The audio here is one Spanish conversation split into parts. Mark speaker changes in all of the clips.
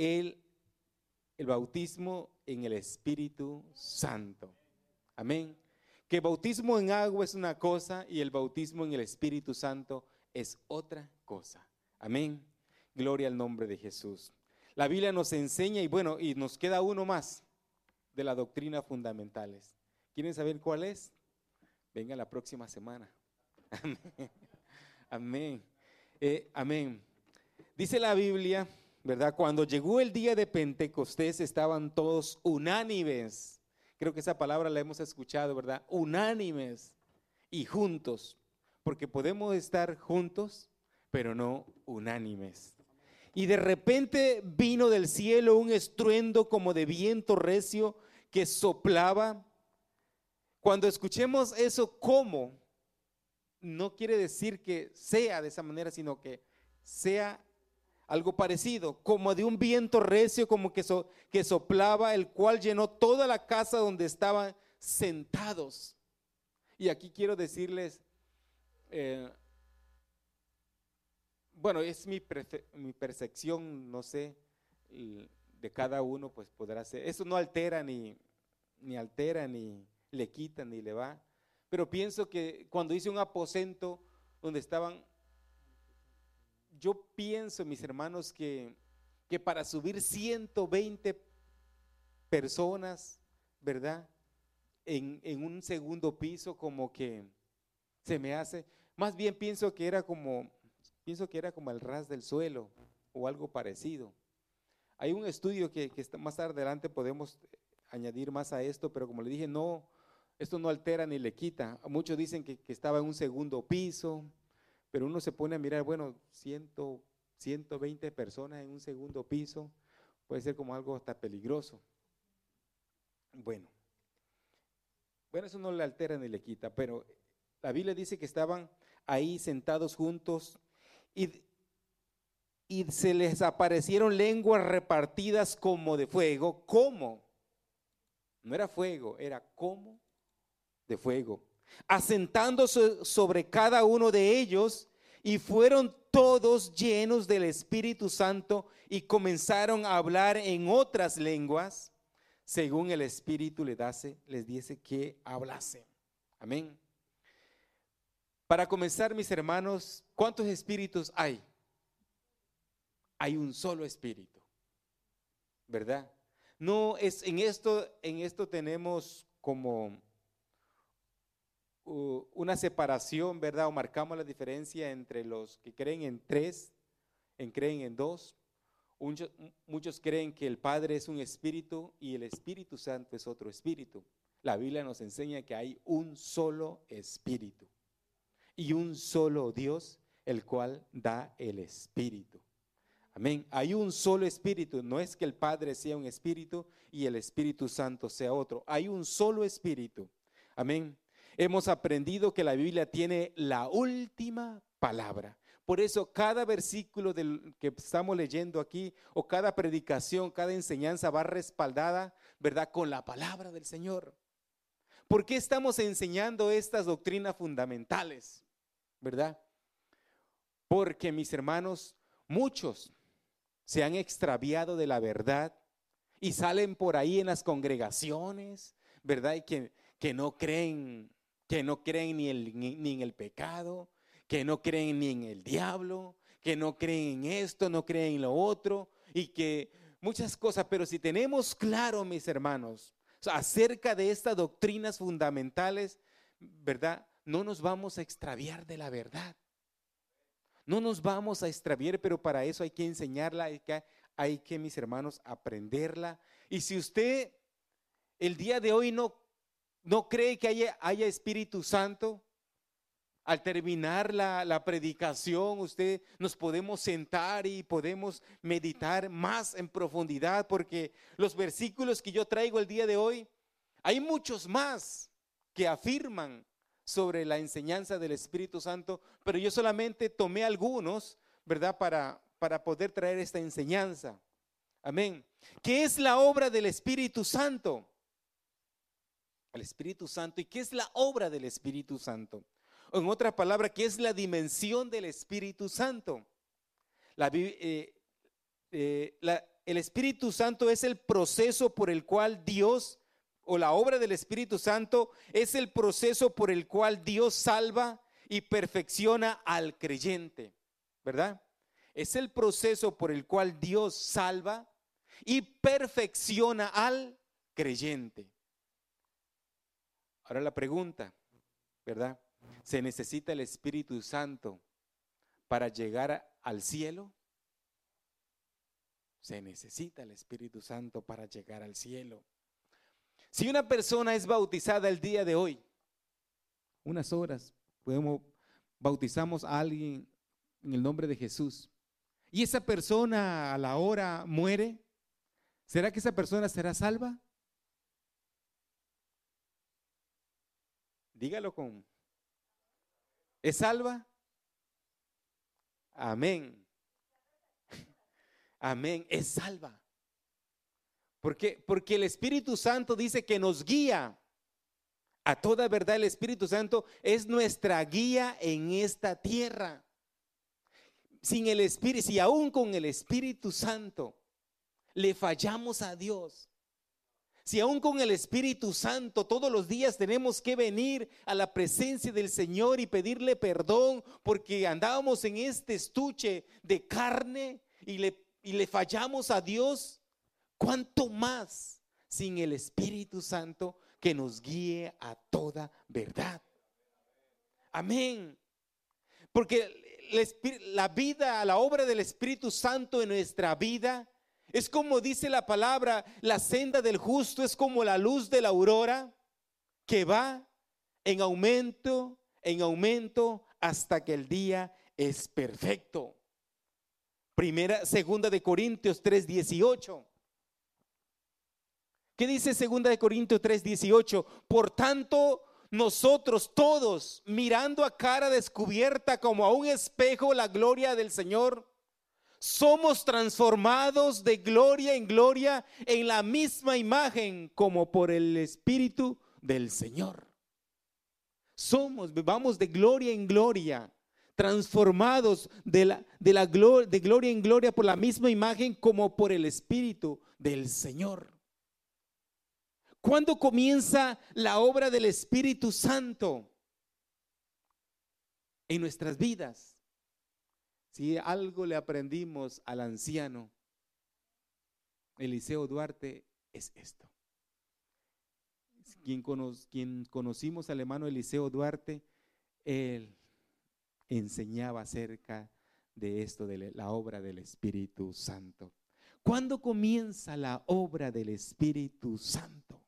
Speaker 1: el, el bautismo en el Espíritu Santo. Amén. Que bautismo en agua es una cosa y el bautismo en el Espíritu Santo es otra cosa. Amén. Gloria al nombre de Jesús. La Biblia nos enseña y bueno, y nos queda uno más de la doctrina fundamentales. ¿Quieren saber cuál es? Venga la próxima semana. Amén. Amén. Eh, amén. Dice la Biblia, ¿verdad? Cuando llegó el día de Pentecostés estaban todos unánimes. Creo que esa palabra la hemos escuchado, ¿verdad? Unánimes y juntos. Porque podemos estar juntos, pero no unánimes. Y de repente vino del cielo un estruendo como de viento recio que soplaba. Cuando escuchemos eso, ¿cómo? No quiere decir que sea de esa manera, sino que sea algo parecido, como de un viento recio, como que, que soplaba, el cual llenó toda la casa donde estaban sentados. Y aquí quiero decirles, eh, bueno, es mi, mi, percepción, no sé, de cada uno, pues podrá ser. Eso no altera ni, ni altera, ni le quita, ni le va. Pero pienso que cuando hice un aposento donde estaban, yo pienso, mis hermanos, que, que para subir 120 personas, ¿verdad? En, en un segundo piso, como que se me hace, más bien pienso que era como Pienso que era como el ras del suelo o algo parecido. Hay un estudio que, que más adelante podemos añadir más a esto, pero como le dije, no, esto no altera ni le quita. Muchos dicen que, estaba en un segundo piso, pero uno se pone a mirar, bueno, 100, 120 personas en un segundo piso, puede ser como algo hasta peligroso. Bueno, bueno, eso no le altera ni le quita, pero la Biblia dice que estaban ahí sentados juntos y, se les aparecieron lenguas repartidas como de fuego. ¿Cómo? No era fuego, era como de fuego. Asentándose sobre cada uno de ellos y fueron todos llenos del Espíritu Santo y comenzaron a hablar en otras lenguas según el Espíritu les, dase, les diese que hablase. Amén. Para comenzar, mis hermanos, ¿cuántos espíritus hay? Hay un solo espíritu, ¿verdad? No es en esto, en esto tenemos como una separación, ¿verdad? O marcamos la diferencia entre los que creen en tres, en creen en dos. Muchos, muchos creen que el Padre es un espíritu y el Espíritu Santo es otro espíritu. La Biblia nos enseña que hay un solo espíritu y un solo Dios, el cual da el Espíritu. Amén. Hay un solo Espíritu. No es que el Padre sea un Espíritu y el Espíritu Santo sea otro. Hay un solo Espíritu. Amén. Hemos aprendido que la Biblia tiene la última palabra. Por eso cada versículo del que estamos leyendo aquí o cada predicación, cada enseñanza va respaldada, ¿verdad? Con la palabra del Señor. ¿Por qué estamos enseñando estas doctrinas fundamentales? ¿verdad? Porque mis hermanos, muchos se han extraviado de la verdad y salen por ahí en las congregaciones, ¿verdad? Y que, que no creen, que no creen ni, en el pecado, que no creen ni en el diablo, que no creen en esto, no creen en lo otro, y que muchas cosas, pero si tenemos claro, mis hermanos, acerca de estas doctrinas fundamentales, ¿verdad? no nos vamos a extraviar de la verdad. No nos vamos a extraviar, pero para eso hay que enseñarla, hay que, hay que mis hermanos, aprenderla. Y si usted el día de hoy no, no cree que haya, haya Espíritu Santo, al terminar la, la, predicación, usted nos podemos sentar y podemos meditar más en profundidad, porque los versículos que yo traigo el día de hoy, hay muchos más que afirman sobre la enseñanza del Espíritu Santo, pero yo solamente tomé algunos, ¿verdad? Para, para poder traer esta enseñanza. Amén. ¿Qué es la obra del Espíritu Santo? El Espíritu Santo. ¿Y qué es la obra del Espíritu Santo? En otra palabra, ¿qué es la dimensión del Espíritu Santo? La, eh, eh, el Espíritu Santo es el proceso por el cual Dios, o la obra del Espíritu Santo, es el proceso por el cual Dios salva y perfecciona al creyente, ¿verdad? Es el proceso por el cual Dios salva y perfecciona al creyente. Ahora la pregunta, ¿verdad? ¿Se necesita el Espíritu Santo para llegar al cielo? Se necesita el Espíritu Santo para llegar al cielo. Si una persona es bautizada el día de hoy, unas horas, podemos bautizamos a alguien en el nombre de Jesús y esa persona a la hora muere, ¿será que esa persona será salva? Dígalo con. ¿Es salva? Amén. Amén. Es salva. ¿Por qué? Porque el Espíritu Santo dice que nos guía a toda verdad. El Espíritu Santo es nuestra guía en esta tierra. Sin el Espíritu, si aún con el Espíritu Santo le fallamos a Dios, si aún con el Espíritu Santo todos los días tenemos que venir a la presencia del Señor y pedirle perdón porque andábamos en este estuche de carne y le, y le fallamos a Dios, ¿cuánto más sin el Espíritu Santo que nos guíe a toda verdad? Amén. Porque la vida, la obra del Espíritu Santo en nuestra vida es como dice la palabra, la senda del justo es como la luz de la aurora que va en aumento, en aumento hasta que el día es perfecto. Primera, segunda de Corintios 3:18. ¿Qué dice segunda de Corintios 3:18? Por tanto, nosotros todos mirando a cara descubierta como a un espejo la gloria del Señor, somos transformados de gloria en gloria en la misma imagen como por el Espíritu del Señor. Somos, vamos de gloria en gloria, transformados de, la, de, la de gloria en gloria por la misma imagen como por el Espíritu del Señor. ¿Cuándo comienza la obra del Espíritu Santo en nuestras vidas? Si algo le aprendimos al anciano Eliseo Duarte es esto. Quien, quien conocimos al hermano Eliseo Duarte, él enseñaba acerca de esto, de la obra del Espíritu Santo. ¿Cuándo comienza la obra del Espíritu Santo?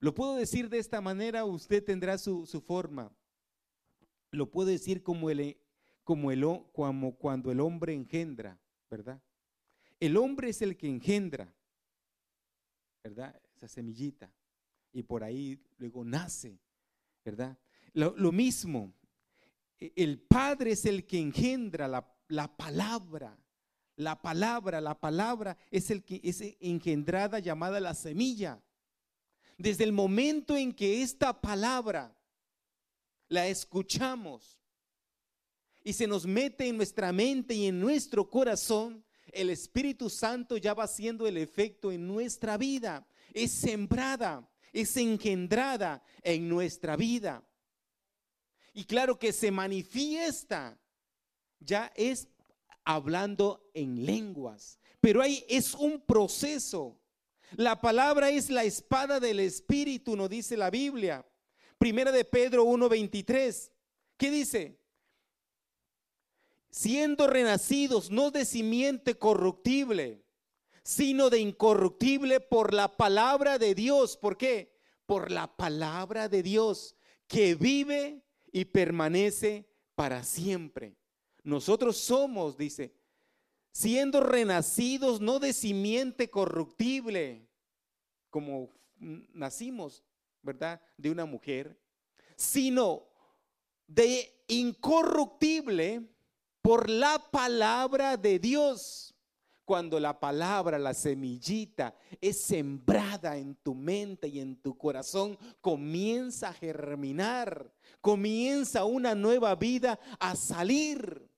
Speaker 1: Lo puedo decir de esta manera, usted tendrá su, su forma. Lo puedo decir como el como, el, como cuando el hombre engendra, ¿verdad? El hombre es el que engendra, ¿verdad? Esa semillita. Y por ahí luego nace, ¿verdad? Lo, mismo, e, el Padre es el que engendra la, la, palabra. La palabra, la palabra es el que es engendrada llamada la semilla. Desde el momento en que esta palabra la escuchamos, y se nos mete en nuestra mente y en nuestro corazón, el Espíritu Santo ya va haciendo el efecto en nuestra vida. Es sembrada, es engendrada en nuestra vida. Y claro que se manifiesta, ya es hablando en lenguas. Pero ahí es un proceso. La palabra es la espada del Espíritu, nos dice la Biblia. Primera de Pedro 1.23. ¿Qué dice? Siendo renacidos no de simiente corruptible, sino de incorruptible por la palabra de Dios. ¿Por qué? Por la palabra de Dios que vive y permanece para siempre. Nosotros somos, dice, siendo renacidos no de simiente corruptible, como nacimos, ¿verdad? De una mujer, sino de incorruptible por la palabra de Dios. Cuando la palabra, la semillita, es sembrada en tu mente y en tu corazón, comienza a germinar, comienza una nueva vida a salir.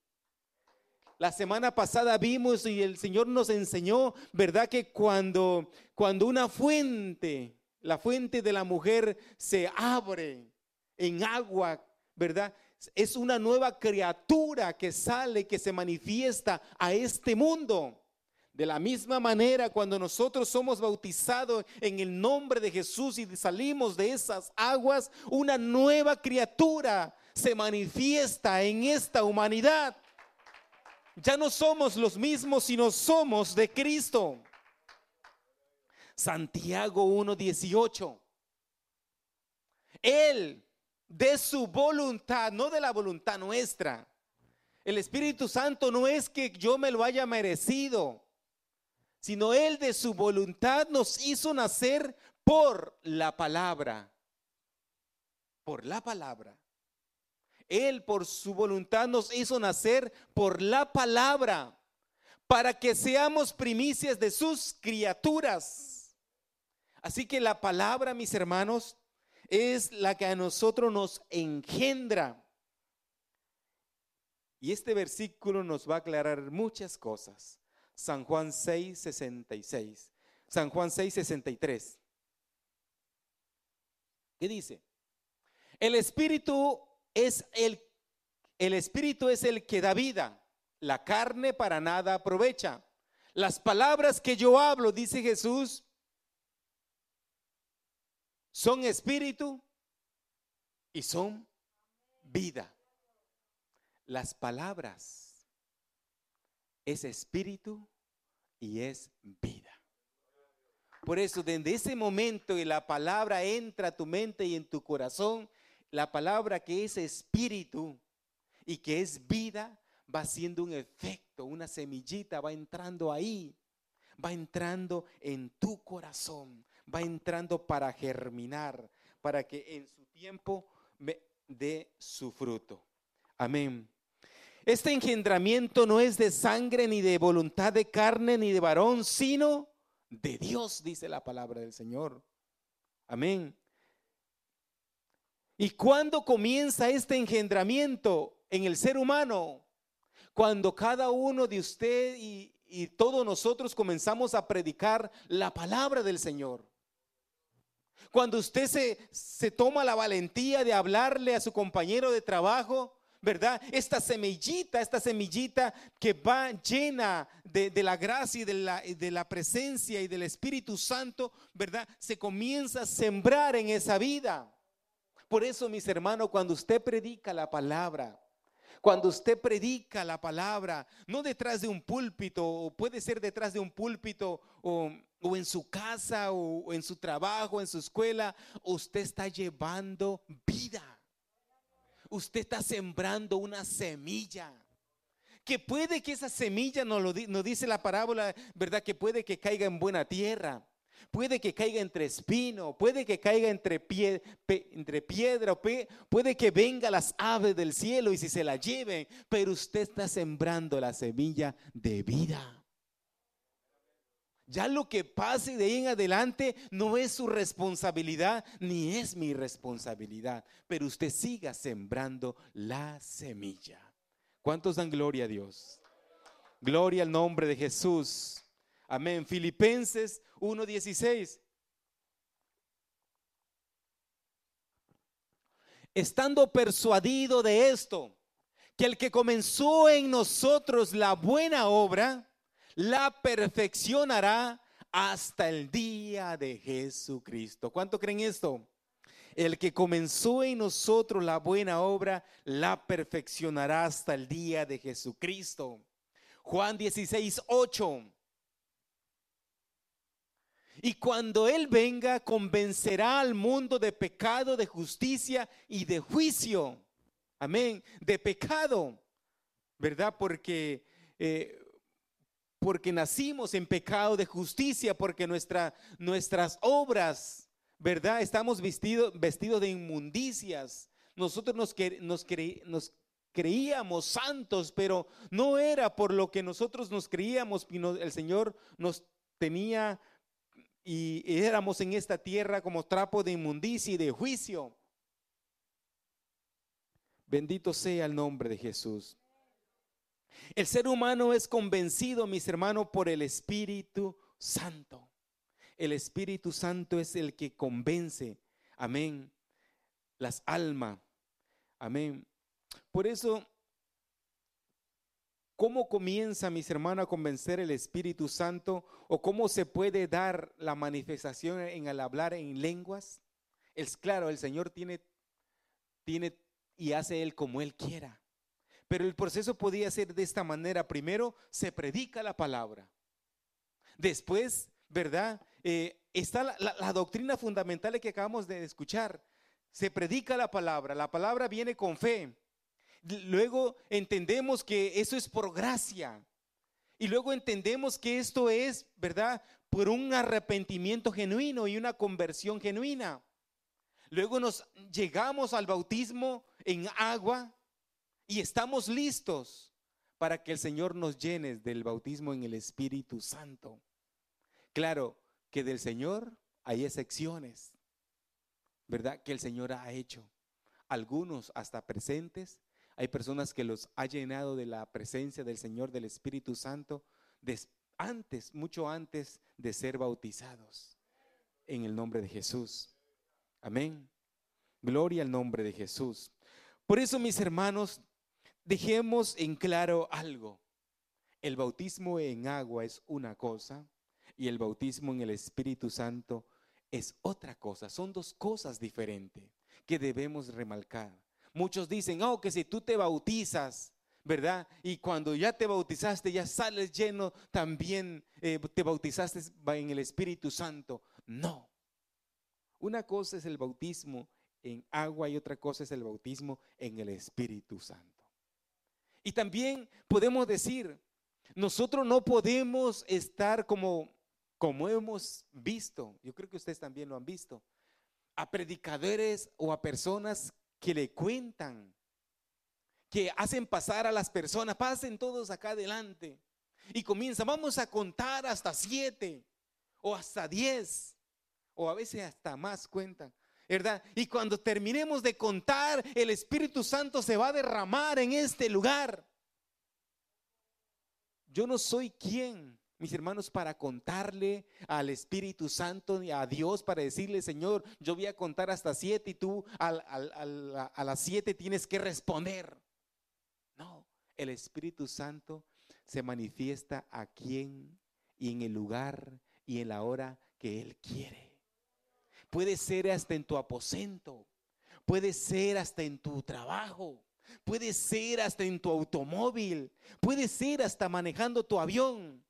Speaker 1: La semana pasada vimos y el Señor nos enseñó, ¿verdad? Que cuando, cuando una fuente, la fuente de la mujer se abre en agua, ¿verdad? Es una nueva criatura que sale, que se manifiesta a este mundo. De la misma manera, cuando nosotros somos bautizados en el nombre de Jesús y salimos de esas aguas, una nueva criatura se manifiesta en esta humanidad. Ya no somos los mismos, sino somos de Cristo. Santiago 1:18. Él, de su voluntad, no de la voluntad nuestra. El Espíritu Santo no es que yo me lo haya merecido sino Él de su voluntad nos hizo nacer por la palabra. Por la palabra. Él por su voluntad nos hizo nacer por la palabra, para que seamos primicias de sus criaturas. Así que la palabra, mis hermanos, es la que a nosotros nos engendra. Y este versículo nos va a aclarar muchas cosas. San Juan 6, 66. San Juan 6, 63. ¿Qué dice? El espíritu es el el espíritu es el que da vida. La carne para nada aprovecha. Las palabras que yo hablo, dice Jesús, son espíritu y son vida. Las palabras es espíritu y es vida. Por eso, desde ese momento y la palabra entra a tu mente y en tu corazón, la palabra que es espíritu y que es vida va haciendo un efecto, una semillita va entrando ahí, va entrando en tu corazón, va entrando para germinar, para que en su tiempo dé su fruto. Amén. Este engendramiento no es de sangre, ni de voluntad de carne, ni de varón, sino de Dios, dice la palabra del Señor. Amén. ¿Y cuándo comienza este engendramiento en el ser humano? Cuando cada uno de usted y, y todos nosotros comenzamos a predicar la palabra del Señor. Cuando usted se, se toma la valentía de hablarle a su compañero de trabajo, ¿verdad? Esta semillita, esta semillita que va llena de, la gracia y de la, de la presencia y del Espíritu Santo, ¿verdad? Se comienza a sembrar en esa vida. Por eso, mis hermanos, cuando usted predica la palabra, cuando usted predica la palabra, no detrás de un púlpito, o puede ser detrás de un púlpito, o, en su casa, o en su trabajo, en su escuela, usted está llevando vida usted está sembrando una semilla. Que puede que esa semilla, nos, lo, dice la parábola, ¿verdad? Que puede que caiga en buena tierra. Puede que caiga entre espino, puede que caiga entre, pie, entre piedra, puede que venga las aves del cielo y si se la lleven, pero usted está sembrando la semilla de vida. Ya lo que pase de ahí en adelante no es su responsabilidad ni es mi responsabilidad, pero usted siga sembrando la semilla. ¿Cuántos dan gloria a Dios? Gloria al nombre de Jesús. Amén. Filipenses 1:16. Estando persuadido de esto, que el que comenzó en nosotros la buena obra, la perfeccionará hasta el día de Jesucristo. ¿Cuánto creen esto? El que comenzó en nosotros la buena obra, la perfeccionará hasta el día de Jesucristo. Juan 16, 8. Y cuando Él venga, convencerá al mundo de pecado, de justicia y de juicio. Amén. De pecado. ¿Verdad? Porque eh, porque nacimos en pecado de justicia, porque nuestra, nuestras obras, ¿verdad? Estamos vestidos vestidos de inmundicias. Nosotros nos, nos, nos creíamos santos, pero no era por lo que nosotros nos creíamos, el Señor nos tenía y éramos en esta tierra como trapo de inmundicia y de juicio. Bendito sea el nombre de Jesús. El ser humano es convencido, mis hermanos, por el Espíritu Santo. El Espíritu Santo es el que convence, amén, las almas, amén. Por eso, ¿cómo comienza, mis hermanos, a convencer el Espíritu Santo? ¿O cómo se puede dar la manifestación en el hablar en lenguas? Es claro, el Señor tiene, tiene y hace Él como Él quiera. Pero el proceso podía ser de esta manera. Primero se predica la palabra. Después, ¿verdad? Eh, está la, doctrina fundamental que acabamos de escuchar. Se predica la palabra. La palabra viene con fe. Luego entendemos que eso es por gracia. Y luego entendemos que esto es, ¿verdad? Por un arrepentimiento genuino y una conversión genuina. Luego nos llegamos al bautismo en agua y estamos listos para que el Señor nos llene del bautismo en el Espíritu Santo. Claro que del Señor hay excepciones, ¿verdad? Que el Señor ha hecho. Algunos hasta presentes, hay personas que los ha llenado de la presencia del Señor, del Espíritu Santo, antes, mucho antes de ser bautizados en el nombre de Jesús. Amén. Gloria al nombre de Jesús. Por eso, mis hermanos, dejemos en claro algo. El bautismo en agua es una cosa y el bautismo en el Espíritu Santo es otra cosa. Son dos cosas diferentes que debemos remarcar. Muchos dicen, oh, que si tú te bautizas, ¿verdad? Y cuando ya te bautizaste, ya sales lleno, también eh, te bautizaste en el Espíritu Santo. No. Una cosa es el bautismo en agua y otra cosa es el bautismo en el Espíritu Santo. Y también podemos decir, nosotros no podemos estar como, como hemos visto, yo creo que ustedes también lo han visto, a predicadores o a personas que le cuentan, que hacen pasar a las personas, pasen todos acá adelante y comienzan, vamos a contar hasta siete o hasta diez o a veces hasta más cuentan. ¿verdad? Y cuando terminemos de contar, el Espíritu Santo se va a derramar en este lugar. Yo no soy quien, mis hermanos, para contarle al Espíritu Santo y a Dios, para decirle, Señor, yo voy a contar hasta siete y tú a las siete tienes que responder. No, el Espíritu Santo se manifiesta a quien y en el lugar y en la hora que Él quiere. Puede ser hasta en tu aposento. Puede ser hasta en tu trabajo. Puede ser hasta en tu automóvil. Puede ser hasta manejando tu avión.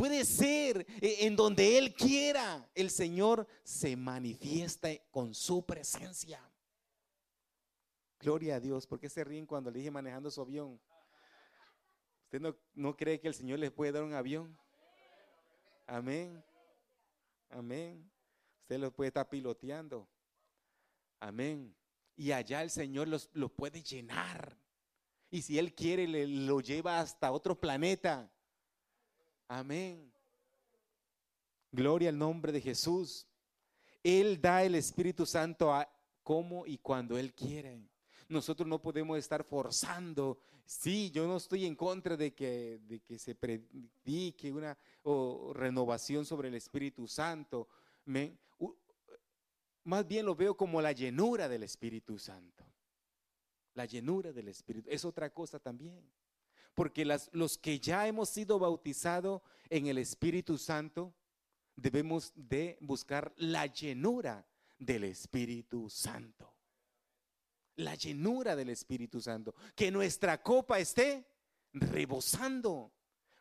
Speaker 1: Puede ser eh, en donde Él quiera. El Señor se manifiesta con su presencia. Gloria a Dios. ¿Por qué se ríen cuando le dije manejando su avión? ¿Usted no, no cree que el Señor les puede dar un avión? Amén. Amén. Usted lo puede estar piloteando. Amén. Y allá el Señor los, lo puede llenar. Y si Él quiere, le, lo lleva hasta otro planeta. Amén. Gloria al nombre de Jesús. Él da el Espíritu Santo a como y cuando Él quiere. Nosotros no podemos estar forzando. Sí, yo no estoy en contra de que, de que se predique una renovación sobre el Espíritu Santo. Amén más bien lo veo como la llenura del Espíritu Santo. La llenura del Espíritu es otra cosa también. Porque los que ya hemos sido bautizados en el Espíritu Santo, debemos de buscar la llenura del Espíritu Santo. La llenura del Espíritu Santo. Que nuestra copa esté rebosando.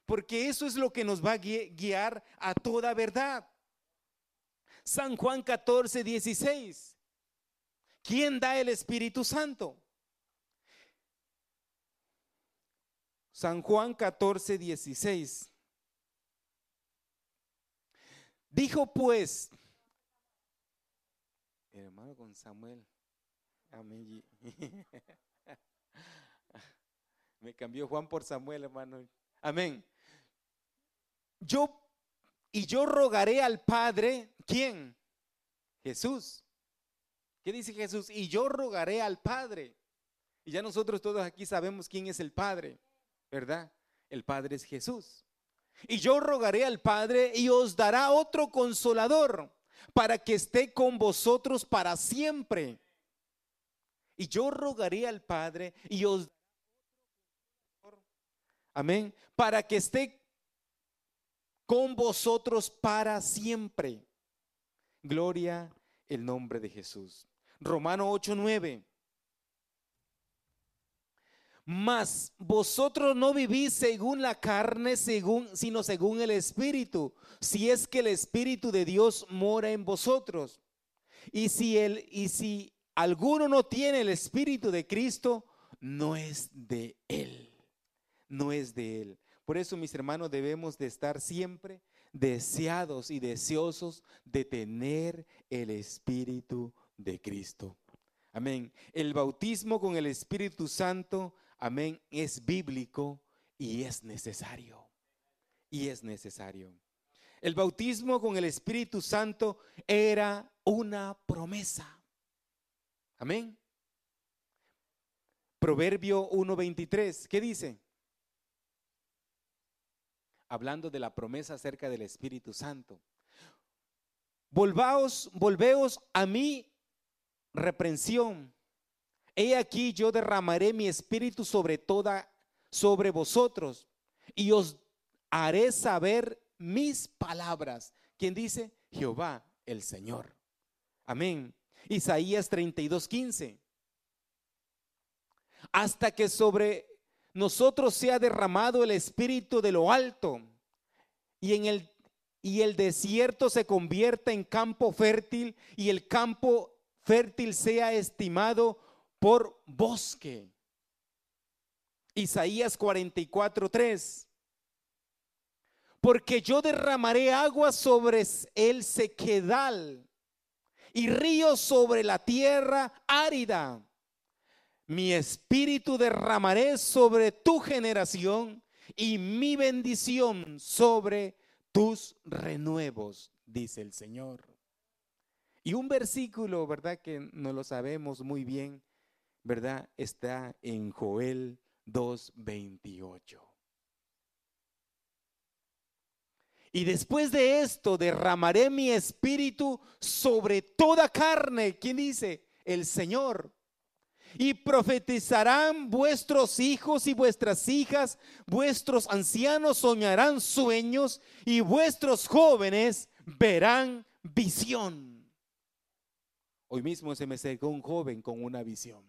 Speaker 1: Porque eso es lo que nos va a guiar a toda verdad. San Juan 14, 16. ¿Quién da el Espíritu Santo? San Juan 14, 16. Dijo pues, hermano con Samuel, amén. Me cambió Juan por Samuel, hermano. Amén. Yo y yo rogaré al Padre, ¿quién? Jesús. ¿Qué dice Jesús? Y yo rogaré al Padre. Y ya nosotros todos aquí sabemos quién es el Padre. ¿Verdad? El Padre es Jesús. Y yo rogaré al Padre y os dará otro consolador para que esté con vosotros para siempre. Y yo rogaré al Padre y os Amén. Para que esté con vosotros para siempre. Gloria el nombre de Jesús. Romano 8:9. Mas vosotros no vivís según la carne, según, sino según el Espíritu, si es que el Espíritu de Dios mora en vosotros. Y si, el, y si alguno no tiene el Espíritu de Cristo, no es de Él, no es de Él. Por eso, mis hermanos, debemos de estar siempre deseados y deseosos de tener el Espíritu de Cristo. Amén. El bautismo con el Espíritu Santo, amén, es bíblico y es necesario. Y es necesario. El bautismo con el Espíritu Santo era una promesa. Amén. Proverbio 1.23, ¿qué dice? Hablando de la promesa acerca del Espíritu Santo. Volvaos, volveos a mí reprensión. He aquí yo derramaré mi espíritu sobre toda, sobre vosotros, y os haré saber mis palabras. ¿Quién dice? Jehová el Señor. Amén. Isaías 32, 15. Hasta que sobre nosotros sea derramado el espíritu de lo alto y en el y el desierto se convierta en campo fértil y el campo fértil sea estimado por bosque. Isaías 44, 3. Porque yo derramaré agua sobre el sequedal y ríos sobre la tierra árida. Mi espíritu derramaré sobre tu generación y mi bendición sobre tus renuevos, dice el Señor. Y un versículo, ¿verdad? Que no lo sabemos muy bien, ¿verdad? Está en Joel 2.28. Y después de esto derramaré mi espíritu sobre toda carne. ¿Quién dice? El Señor. Y profetizarán vuestros hijos y vuestras hijas, vuestros ancianos soñarán sueños y vuestros jóvenes verán visión. Hoy mismo se me acercó un joven con una visión.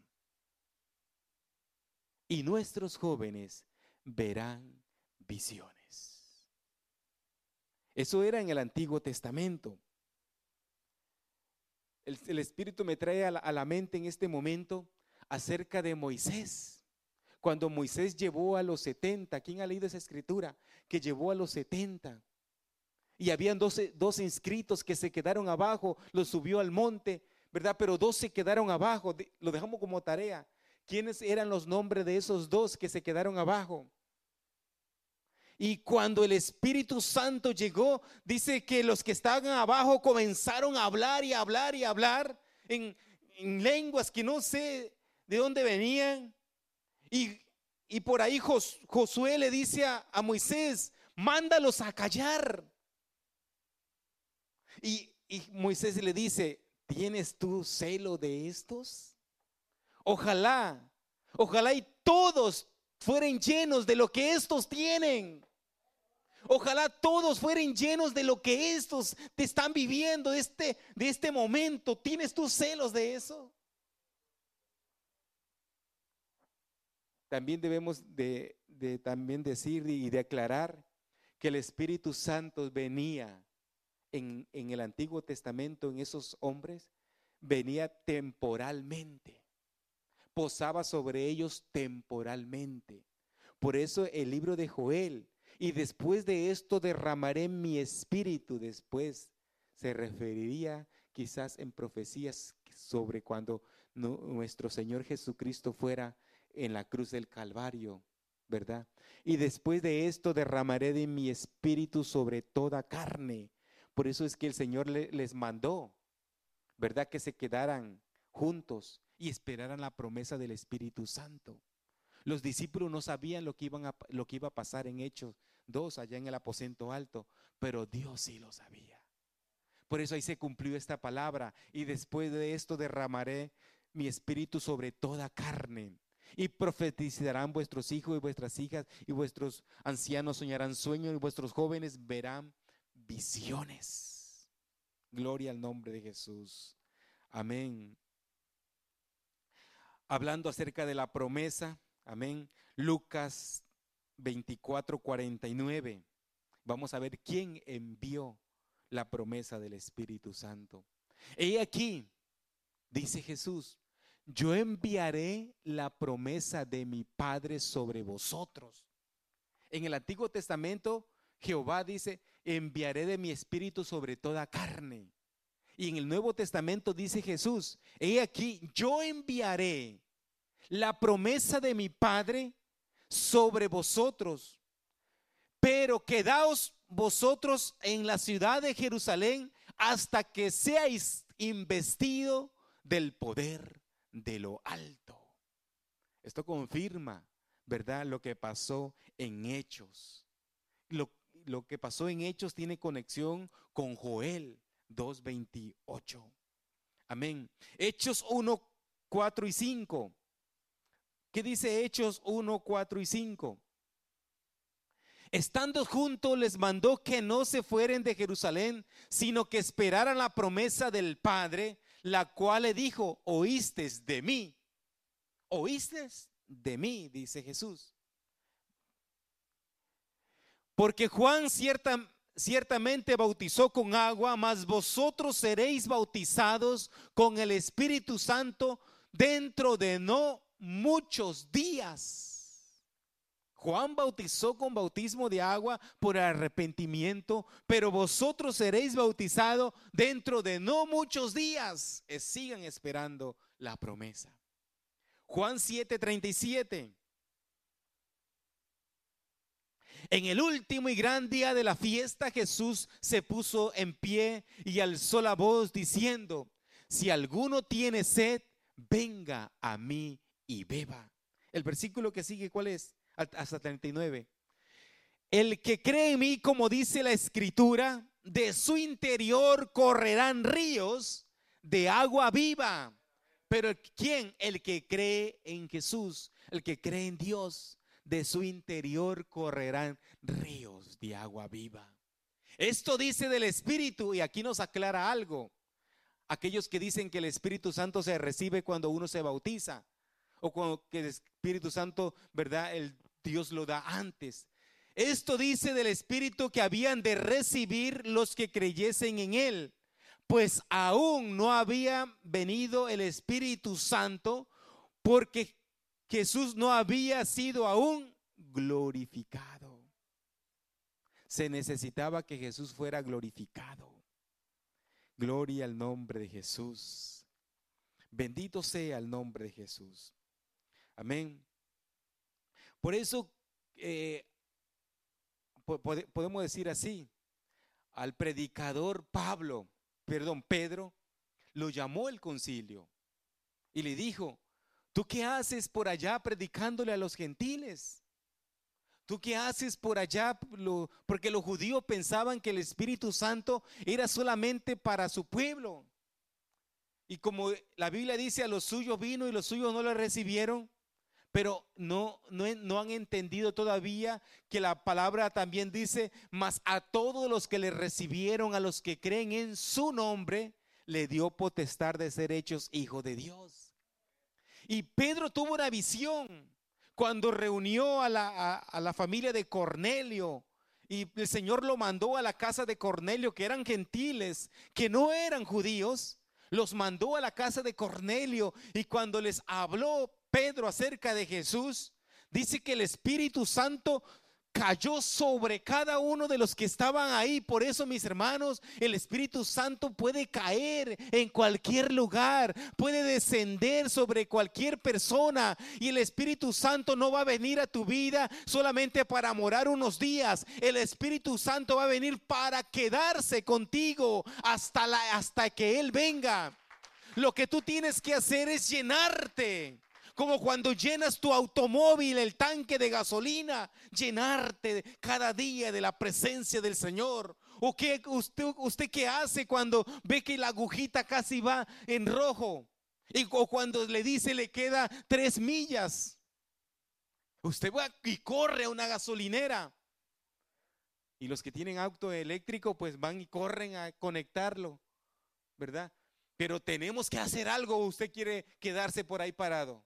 Speaker 1: Y nuestros jóvenes verán visiones. Eso era en el Antiguo Testamento. El, Espíritu me trae a la, mente en este momento acerca de Moisés. Cuando Moisés llevó a los 70, ¿quién ha leído esa escritura? Que llevó a los 70. Y habían 12, inscritos que se quedaron abajo, los subió al monte ¿verdad? Pero dos se quedaron abajo, lo dejamos como tarea. ¿Quiénes eran los nombres de esos dos que se quedaron abajo? Y cuando el Espíritu Santo llegó, dice que los que estaban abajo comenzaron a hablar y hablar y hablar en, lenguas que no sé de dónde venían. Y, por ahí Josué le dice a, a Moisés, mándalos a callar. Y, y Moisés le dice, ¿Tienes tú celo de estos? Ojalá, ojalá y todos fueren llenos de lo que estos tienen. Ojalá todos fueren llenos de lo que estos te están viviendo de este, de este momento. ¿Tienes tú celos de eso? También debemos de, también decir y declarar que el Espíritu Santo venía en, el Antiguo Testamento, en esos hombres, venía temporalmente, posaba sobre ellos temporalmente. Por eso el libro de Joel, y después de esto derramaré mi espíritu, después se referiría quizás en profecías sobre cuando nuestro Señor Jesucristo fuera en la cruz del Calvario, ¿verdad? Y después de esto derramaré de mi espíritu sobre toda carne. Por eso es que el Señor les mandó, ¿verdad? Que se quedaran juntos y esperaran la promesa del Espíritu Santo. Los discípulos no sabían lo que, iban a, lo que iba a pasar en Hechos 2, allá en el aposento alto, pero Dios sí lo sabía. Por eso ahí se cumplió esta palabra. Y después de esto derramaré mi espíritu sobre toda carne. Y profetizarán vuestros hijos y vuestras hijas, y vuestros ancianos soñarán sueños, y vuestros jóvenes verán visiones. Gloria al nombre de Jesús. Amén. Hablando acerca de la promesa, amén. Lucas 24, 49. Vamos a ver quién envió la promesa del Espíritu Santo. He aquí, dice Jesús, yo enviaré la promesa de mi Padre sobre vosotros. En el Antiguo Testamento, Jehová dice, enviaré de mi espíritu sobre toda carne. Y en el Nuevo Testamento dice Jesús, he aquí, yo enviaré la promesa de mi Padre sobre vosotros. Pero quedaos vosotros en la ciudad de Jerusalén hasta que seáis investido del poder de lo alto. Esto confirma, ¿verdad? Lo que pasó en Hechos. Lo, lo que pasó en Hechos tiene conexión con Joel 2.28. Amén. Hechos 1, 4 y 5. ¿Qué dice Hechos 1, 4 y 5? Estando juntos les mandó que no se fueren de Jerusalén, sino que esperaran la promesa del Padre, la cual le dijo, oíste de mí. Oíste de mí, dice Jesús. Porque Juan ciertamente bautizó con agua, mas vosotros seréis bautizados con el Espíritu Santo dentro de no muchos días. Juan bautizó con bautismo de agua por arrepentimiento, pero vosotros seréis bautizados dentro de no muchos días. Sigan esperando la promesa. Juan 7:37. En el último y gran día de la fiesta, Jesús se puso en pie y alzó la voz diciendo, si alguno tiene sed, venga a mí y beba. El versículo que sigue, ¿cuál es? hasta 39. El que cree en mí, como dice la escritura, de su interior correrán ríos de agua viva. Pero ¿quién? El que cree en Jesús, el que cree en Dios, de su interior correrán ríos de agua viva. Esto dice del Espíritu y aquí nos aclara algo. Aquellos que dicen que el Espíritu Santo se recibe cuando uno se bautiza o cuando que el Espíritu Santo, ¿verdad? El Dios lo da antes. Esto dice del Espíritu que habían de recibir los que creyesen en Él, pues aún no había venido el Espíritu Santo porque Jesús no había sido aún glorificado. Se necesitaba que Jesús fuera glorificado. Gloria al nombre de Jesús. Bendito sea el nombre de Jesús. Amén. Por eso eh, podemos decir así, al predicador Pablo, perdón, Pedro, lo llamó el concilio y le dijo, ¿tú qué haces por allá predicándole a los gentiles? ¿Tú qué haces por allá? Porque los judíos pensaban que el Espíritu Santo era solamente para su pueblo. Y como la Biblia dice, a los suyos vino y los suyos no lo recibieron, pero no, no, han entendido todavía que la palabra también dice, mas a todos los que le recibieron, a los que creen en su nombre, le dio potestad de ser hechos hijos de Dios. Y Pedro tuvo una visión cuando reunió a la, a la familia de Cornelio. Y el Señor lo mandó a la casa de Cornelio, que eran gentiles, que no eran judíos. Los mandó a la casa de Cornelio y cuando les habló Pedro acerca de Jesús, dice que el Espíritu Santo cayó sobre cada uno de los que estaban ahí. Por eso, mis hermanos, el Espíritu Santo puede caer en cualquier lugar, puede descender sobre cualquier persona y el Espíritu Santo no va a venir a tu vida solamente para morar unos días. El Espíritu Santo va a venir para quedarse contigo hasta la hasta que él venga. Lo que tú tienes que hacer es llenarte como cuando llenas tu automóvil, el tanque de gasolina, llenarte cada día de la presencia del Señor. ¿O qué usted, qué hace cuando ve que la agujita casi va en rojo? Y, o cuando le dice le queda tres millas. Usted va y corre a una gasolinera. Y los que tienen auto eléctrico pues van y corren a conectarlo, ¿verdad? Pero tenemos que hacer algo. Usted quiere quedarse por ahí parado.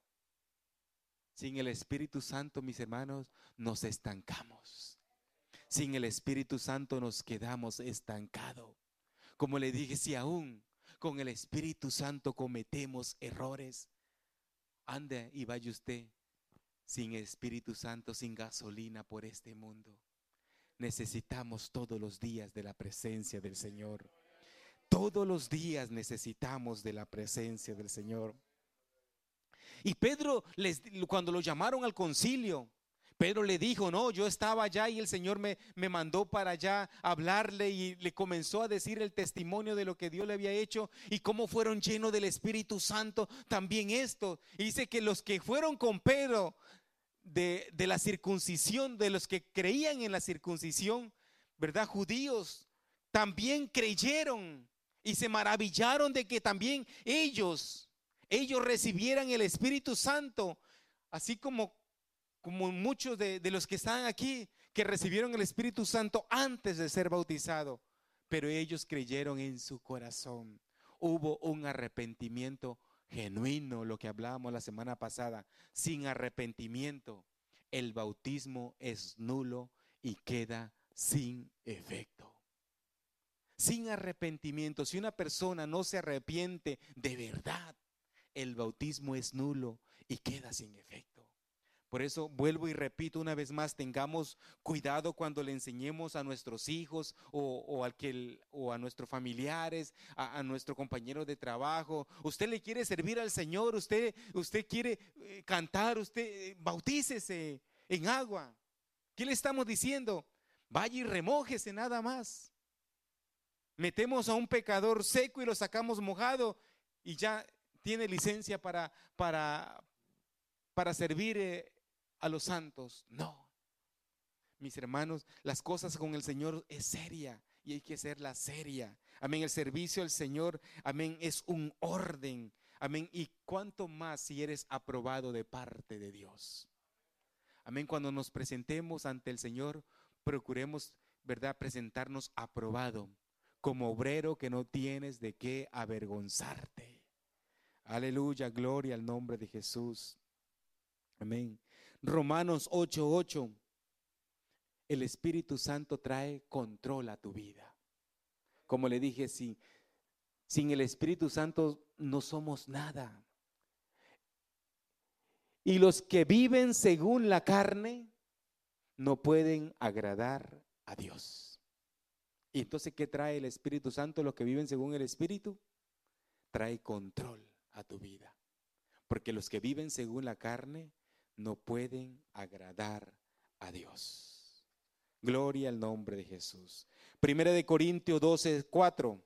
Speaker 1: Sin el Espíritu Santo, mis hermanos, nos estancamos. Sin el Espíritu Santo nos quedamos estancados. Como le dije, si aún con el Espíritu Santo cometemos errores, ande y vaya usted sin Espíritu Santo, sin gasolina por este mundo. Necesitamos todos los días de la presencia del Señor. Todos los días necesitamos de la presencia del Señor. Y Pedro, les, cuando lo llamaron al concilio, Pedro le dijo, no, yo estaba allá y el Señor me, me, mandó para allá hablarle y le comenzó a decir el testimonio de lo que Dios le había hecho y cómo fueron llenos del Espíritu Santo también esto. Dice que los que fueron con Pedro de, de la circuncisión, de los que creían en la circuncisión, ¿verdad? Judíos, también creyeron y se maravillaron de que también ellos, ellos recibieran el Espíritu Santo, así como como muchos de, los que están aquí, que recibieron el Espíritu Santo antes de ser bautizado, pero ellos creyeron en su corazón. Hubo un arrepentimiento genuino, lo que hablábamos la semana pasada. Sin arrepentimiento, el bautismo es nulo y queda sin efecto. Sin arrepentimiento, si una persona no se arrepiente de verdad, el bautismo es nulo y queda sin efecto. Por eso vuelvo y repito una vez más, tengamos cuidado cuando le enseñemos a nuestros hijos o, al que, o a nuestros familiares, a, nuestro compañero de trabajo. Usted le quiere servir al Señor, usted, usted quiere eh, cantar, usted eh, bautícese en agua. ¿Qué le estamos diciendo? Vaya y remójese nada más. Metemos a un pecador seco y lo sacamos mojado y ya tiene licencia para, para, para servir eh, a los santos. No. Mis hermanos, las cosas con el Señor es seria y hay que hacerla seria. Amén. El servicio al Señor, amén, es un orden. Amén. Y cuánto más si eres aprobado de parte de Dios. Amén. Cuando nos presentemos ante el Señor, procuremos, ¿verdad?, presentarnos aprobado como obrero que no tienes de qué avergonzarte. Aleluya, gloria al nombre de Jesús. Amén. Romanos 8:8. El Espíritu Santo trae control a tu vida. Como le dije, si, sin el Espíritu Santo no somos nada. Y los que viven según la carne no pueden agradar a Dios. ¿Y entonces qué trae el Espíritu Santo? Los que viven según el Espíritu trae control a tu vida. Porque los que viven según la carne no pueden agradar a Dios. Gloria al nombre de Jesús. Primera de Corintios 12, 4.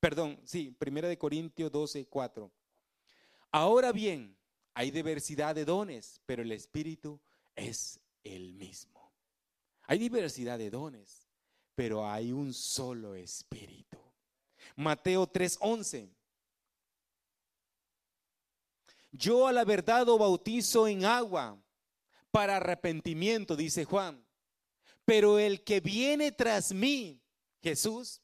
Speaker 1: Perdón, sí, Primera de Corintios 12, 4. Ahora bien, hay diversidad de dones, pero el Espíritu es el mismo. Hay diversidad de dones, pero hay un solo Espíritu. Mateo 3:11. Yo a la verdad o bautizo en agua para arrepentimiento, dice Juan. Pero el que viene tras mí, Jesús,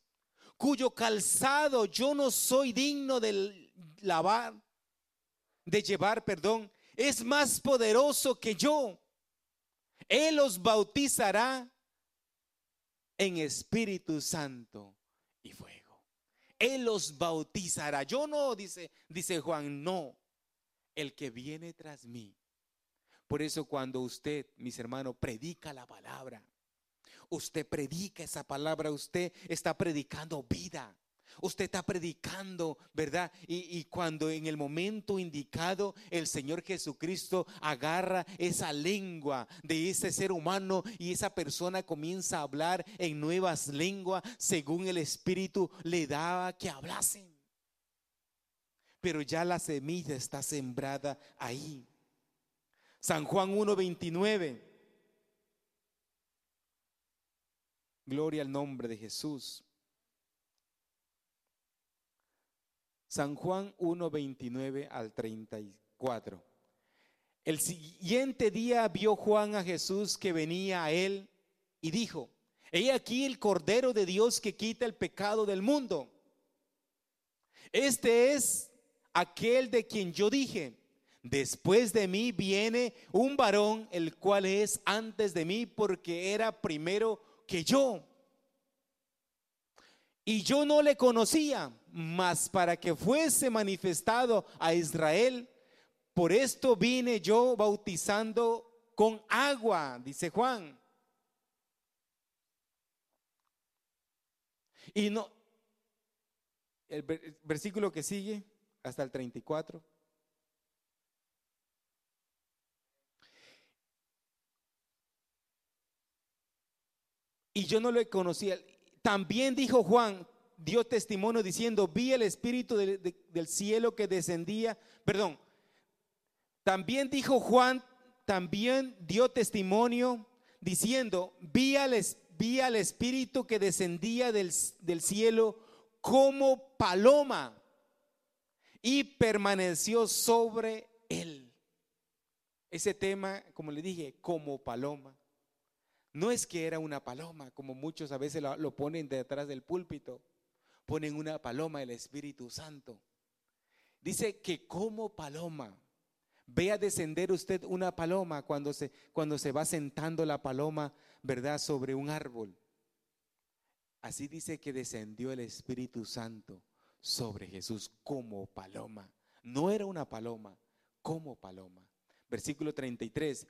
Speaker 1: cuyo calzado yo no soy digno de lavar, de llevar, perdón, es más poderoso que yo. Él os bautizará en Espíritu Santo y fuego. Él os bautizará. Yo no, dice, dice Juan, no el que viene tras mí. Por eso cuando usted, mis hermanos, predica la palabra, usted predica esa palabra, usted está predicando vida. Usted está predicando, ¿verdad? Y, cuando en el momento indicado el Señor Jesucristo agarra esa lengua de ese ser humano y esa persona comienza a hablar en nuevas lenguas según el Espíritu le daba que hablasen pero ya la semilla está sembrada ahí. San Juan 1.29. Gloria al nombre de Jesús. San Juan 1.29 al 34. El siguiente día vio Juan a Jesús que venía a él y dijo, he aquí el Cordero de Dios que quita el pecado del mundo. Este es aquel de quien yo dije, después de mí viene un varón, el cual es antes de mí, porque era primero que yo. Y yo no le conocía, mas para que fuese manifestado a Israel, por esto vine yo bautizando con agua, dice Juan. Y no, el versículo que sigue, hasta el 34. Y yo no lo conocía. También dijo Juan, dio testimonio diciendo, vi el Espíritu del cielo que descendía, perdón, también dijo Juan, también dio testimonio diciendo, vi al, vi al Espíritu que descendía del, del cielo como paloma y permaneció sobre él. Ese tema, como le dije, como paloma. No es que era una paloma, como muchos a veces lo, ponen detrás del púlpito. Ponen una paloma, el Espíritu Santo. Dice que como paloma. Vea descender usted una paloma cuando se, cuando se va sentando la paloma, ¿verdad?, sobre un árbol. Así dice que descendió el Espíritu Santo sobre Jesús como paloma. No era una paloma, como paloma. Versículo 33.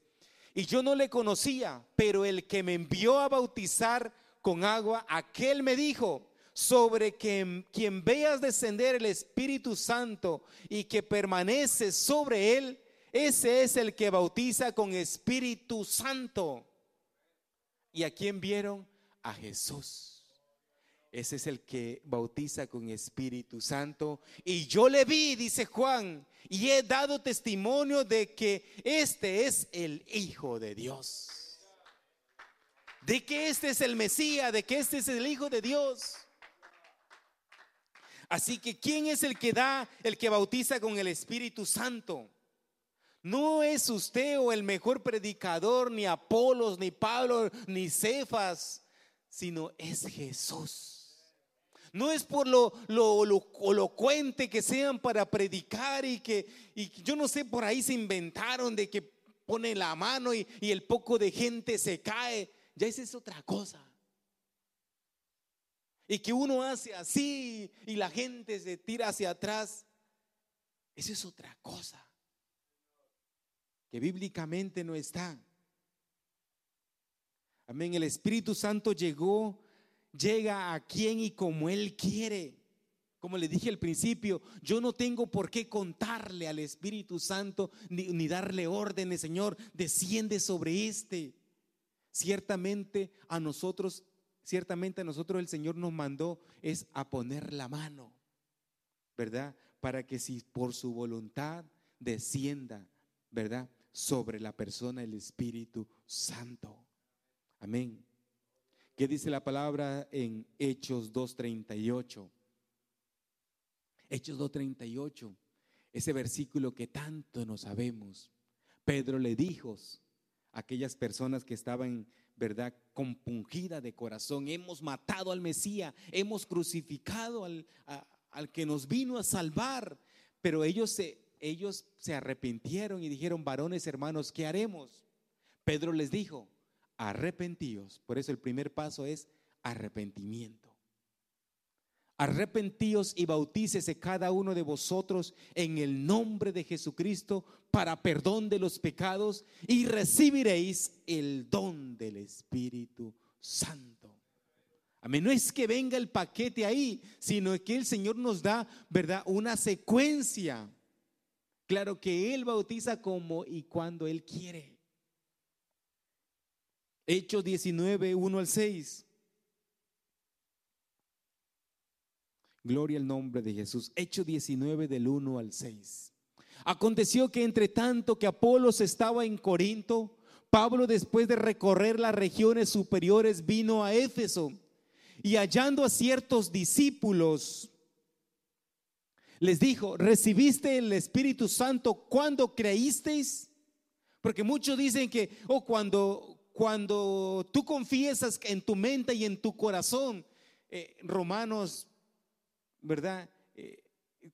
Speaker 1: Y yo no le conocía, pero el que me envió a bautizar con agua, aquel me dijo, sobre que quien veas descender el Espíritu Santo y que permanece sobre él, ese es el que bautiza con Espíritu Santo. ¿Y a quién vieron? A Jesús. Ese es el que bautiza con Espíritu Santo. Y yo le vi, dice Juan, y he dado testimonio de que este es el Hijo de Dios. De que este es el Mesías, de que este es el Hijo de Dios. Así que ¿quién es el que da, el que bautiza con el Espíritu Santo? No es usted o el mejor predicador, ni Apolos, ni Pablo, ni Cefas, sino es Jesús. No es por lo, lo, lo que sean para predicar y que y yo no sé, por ahí se inventaron de que pone la mano y, y el poco de gente se cae. Ya esa es otra cosa. Y que uno hace así y la gente se tira hacia atrás. Eso es otra cosa que bíblicamente no está. Amén. El Espíritu Santo llegó, llega a quien y como Él quiere. Como le dije al principio, yo no tengo por qué contarle al Espíritu Santo ni, ni darle órdenes, Señor, desciende sobre este. Ciertamente a nosotros, ciertamente a nosotros el Señor nos mandó es a poner la mano, ¿verdad? Para que si por su voluntad descienda, ¿verdad? sobre la persona del Espíritu Santo. Amén. ¿Qué dice la palabra en Hechos 2.38? Hechos 2.38, ese versículo que tanto no sabemos. Pedro le dijo a aquellas personas que estaban, ¿verdad?, compungidas de corazón, hemos matado al Mesías, hemos crucificado al, al que nos vino a salvar, pero ellos se ellos se arrepintieron y dijeron, varones hermanos, ¿qué haremos? Pedro les dijo, arrepentíos. Por eso el primer paso es arrepentimiento. Arrepentíos y bautícese cada uno de vosotros en el nombre de Jesucristo para perdón de los pecados y recibiréis el don del Espíritu Santo. Amén. No es que venga el paquete ahí, sino que el Señor nos da, ¿verdad? Una secuencia Claro que Él bautiza como y cuando Él quiere. Hechos 19, 1 al 6. Gloria al nombre de Jesús. Hechos 19 del 1 al 6. Aconteció que entre tanto que Apolos estaba en Corinto, Pablo después de recorrer las regiones superiores vino a Éfeso y hallando a ciertos discípulos, les dijo, ¿recibiste el Espíritu Santo cuando creísteis? Porque muchos dicen que, oh, cuando, cuando tú confiesas en tu mente y en tu corazón, eh, Romanos, ¿verdad? Eh,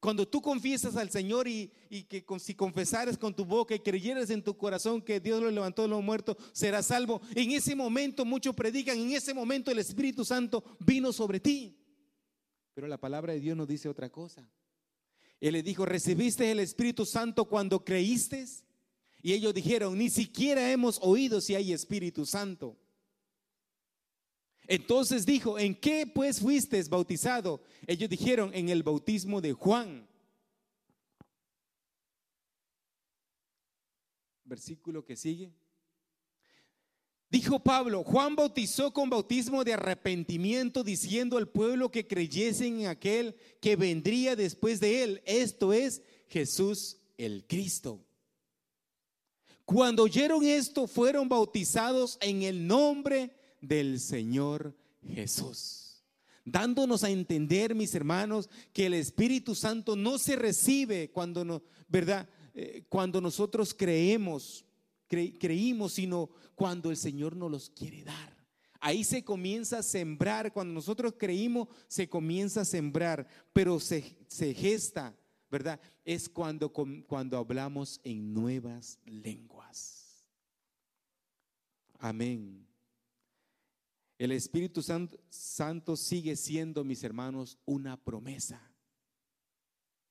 Speaker 1: cuando tú confiesas al Señor y, que si confesares con tu boca y creyeres en tu corazón que Dios lo levantó de los muertos, serás salvo. En ese momento muchos predican, en ese momento el Espíritu Santo vino sobre ti. Pero la palabra de Dios nos dice otra cosa. Él le dijo, ¿recibiste el Espíritu Santo cuando creíste? Y ellos dijeron, ni siquiera hemos oído si hay Espíritu Santo. Entonces dijo, ¿en qué pues fuiste bautizado? Ellos dijeron, en el bautismo de Juan. Versículo que sigue. Dijo Pablo, Juan bautizó con bautismo de arrepentimiento, diciendo al pueblo que creyesen en aquel que vendría después de él, esto es Jesús el Cristo. Cuando oyeron esto, fueron bautizados en el nombre del Señor Jesús. Dándonos a entender, mis hermanos, que el Espíritu Santo no se recibe cuando no, ¿verdad? Eh, cuando nosotros creemos, creímos, sino cuando el Señor nos los quiere dar. Ahí se comienza a sembrar, cuando nosotros creímos, se comienza a sembrar, pero se, se gesta, ¿verdad? Es cuando, cuando hablamos en nuevas lenguas. Amén. El Espíritu Santo, sigue siendo, mis hermanos, una promesa.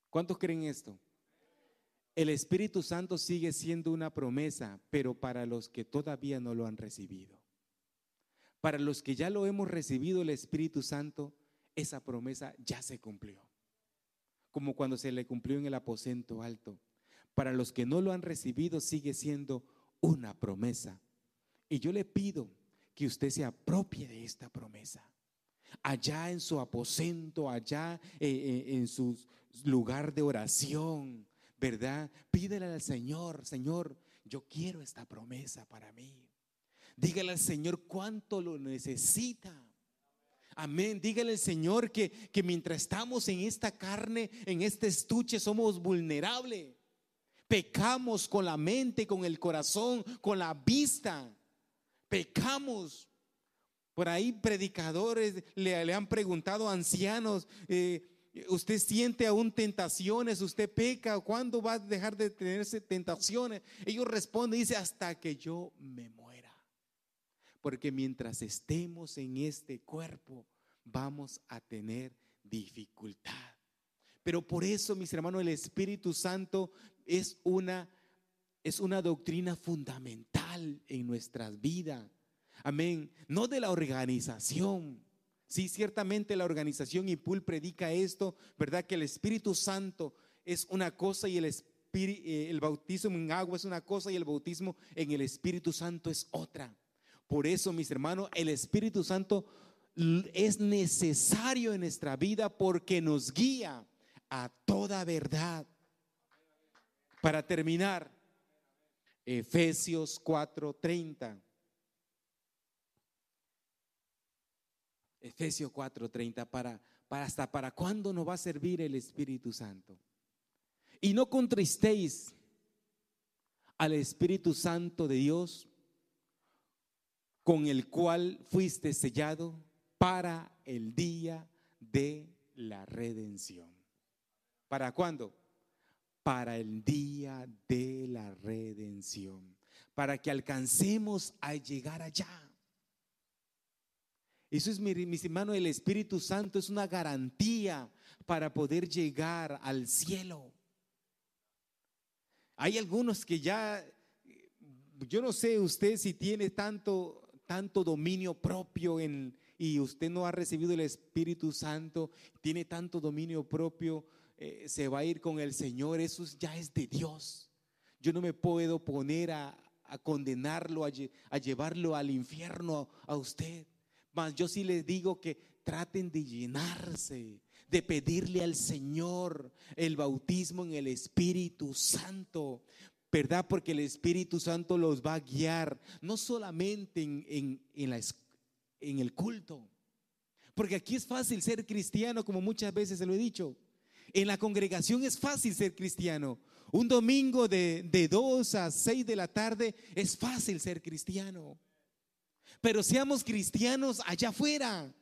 Speaker 1: ¿Cuántos creen esto? El Espíritu Santo sigue siendo una promesa, pero para los que todavía no lo han recibido. Para los que ya lo hemos recibido el Espíritu Santo, esa promesa ya se cumplió. Como cuando se le cumplió en el aposento alto. Para los que no lo han recibido sigue siendo una promesa. Y yo le pido que usted se apropie de esta promesa. Allá en su aposento, allá eh, eh, en su lugar de oración, ¿verdad? Pídele al Señor, Señor, yo quiero esta promesa para mí. Dígale al Señor cuánto lo necesita. Amén. Dígale al Señor que, que mientras estamos en esta carne, en este estuche, somos vulnerables. Pecamos con la mente, con el corazón, con la vista pecamos. Por ahí predicadores le, han preguntado a ancianos, eh, ¿usted siente aún tentaciones? ¿Usted peca? ¿Cuándo va a dejar de tenerse tentaciones? Ellos responden, dice, hasta que yo me muera. Porque mientras estemos en este cuerpo, vamos a tener dificultad. Pero por eso, mis hermanos, el Espíritu Santo es una, es una doctrina fundamental en nuestras vidas. Amén. No de la organización. Sí, ciertamente la organización IPUL predica esto, ¿verdad? Que el Espíritu Santo es una cosa y el, eh, el bautismo en agua es una cosa y el bautismo en el Espíritu Santo es otra. Por eso, mis hermanos, el Espíritu Santo es necesario en nuestra vida porque nos guía a toda verdad. Para terminar, Efesios 4:30. Efesios 4:30 para, para hasta para cuándo nos va a servir el Espíritu Santo. Y no contristéis al Espíritu Santo de Dios con el cual fuiste sellado para el día de la redención. ¿Para cuándo? Para el día de la redención, para que alcancemos a llegar allá. Eso es, mis hermanos, el Espíritu Santo es una garantía para poder llegar al cielo. Hay algunos que ya, yo no sé usted si tiene tanto, tanto dominio propio en, y usted no ha recibido el Espíritu Santo, tiene tanto dominio propio eh, se va a ir con el Señor, eso ya es de Dios. Yo no me puedo poner a, condenarlo, a, llevarlo al infierno a usted. Mas yo sí le digo que traten de llenarse, de pedirle al Señor el bautismo en el Espíritu Santo, ¿verdad? Porque el Espíritu Santo los va a guiar, no solamente en, en el culto, porque aquí es fácil ser cristiano, como muchas veces se lo he dicho. En la congregación es fácil ser cristiano. Un domingo de, de 2 a 6 de la tarde es fácil ser cristiano. Pero seamos cristianos allá afuera.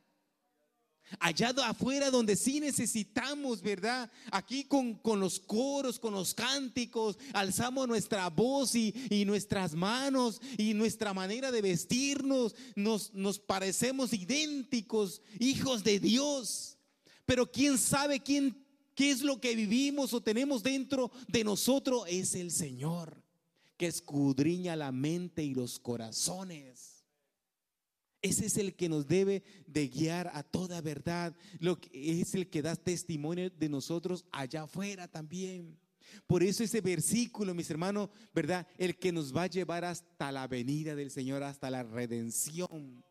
Speaker 1: Allá afuera donde sí necesitamos, ¿verdad? Aquí con, los coros, con los cánticos, alzamos nuestra voz y, nuestras manos y nuestra manera de vestirnos, nos, nos parecemos idénticos, hijos de Dios. Pero quién sabe quién, qué es lo que vivimos o tenemos dentro de nosotros es el Señor, que escudriña la mente y los corazones. Ese es el que nos debe de guiar a toda verdad. Lo que es el que da testimonio de nosotros allá afuera también. Por eso ese versículo, mis hermanos, ¿verdad? El que nos va a llevar hasta la venida del Señor, hasta la redención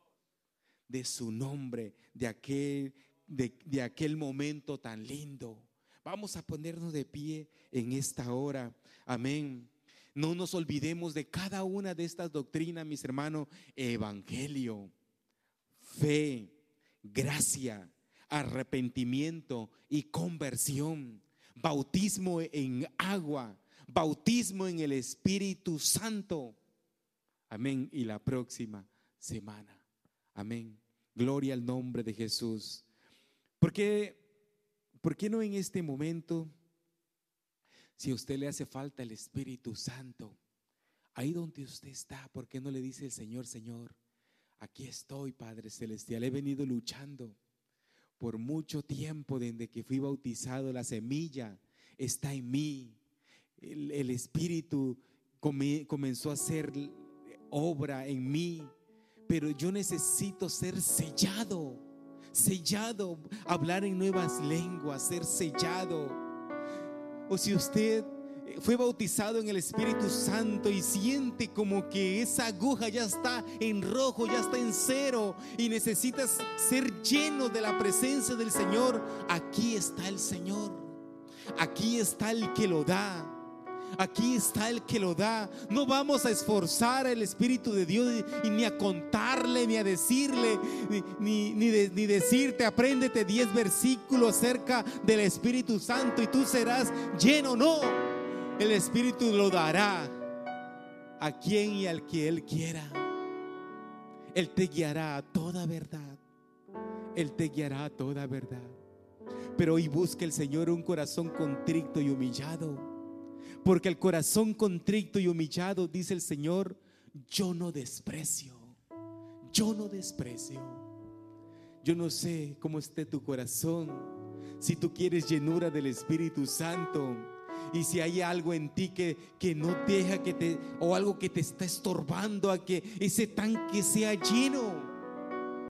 Speaker 1: de su nombre, de aquel, de, de aquel momento tan lindo. Vamos a ponernos de pie en esta hora. Amén. No nos olvidemos de cada una de estas doctrinas, mis hermanos. Evangelio fe, gracia, arrepentimiento y conversión, bautismo en agua, bautismo en el Espíritu Santo. Amén. Y la próxima semana. Amén. Gloria al nombre de Jesús. ¿Por qué, ¿Por qué no en este momento, si a usted le hace falta el Espíritu Santo, ahí donde usted está, ¿por qué no le dice el Señor, Señor? Aquí estoy, Padre Celestial. He venido luchando por mucho tiempo desde que fui bautizado. La semilla está en mí. El, Espíritu comenzó a hacer obra en mí. Pero yo necesito ser sellado, sellado, hablar en nuevas lenguas, ser sellado. O si usted fue bautizado en el Espíritu Santo y siente como que esa aguja ya está en rojo, ya está en cero y necesitas ser lleno de la presencia del Señor, aquí está el Señor. Aquí está el que lo da. Aquí está el que lo da. No vamos a esforzar al Espíritu de Dios y ni a contarle, ni a decirle, ni, ni, ni decirte, apréndete 10 versículos acerca del Espíritu Santo y tú serás lleno. No el Espíritu lo dará a quien y al que Él quiera. Él te guiará a toda verdad. Él te guiará a toda verdad. Pero hoy busca el Señor un corazón contrito y humillado. Porque el corazón contrito y humillado, dice el Señor, yo no desprecio. Yo no desprecio. Yo no sé cómo esté tu corazón. Si tú quieres llenura del Espíritu Santo y si hay algo en ti que, que no deja que te, o algo que te está estorbando a que ese tanque sea lleno,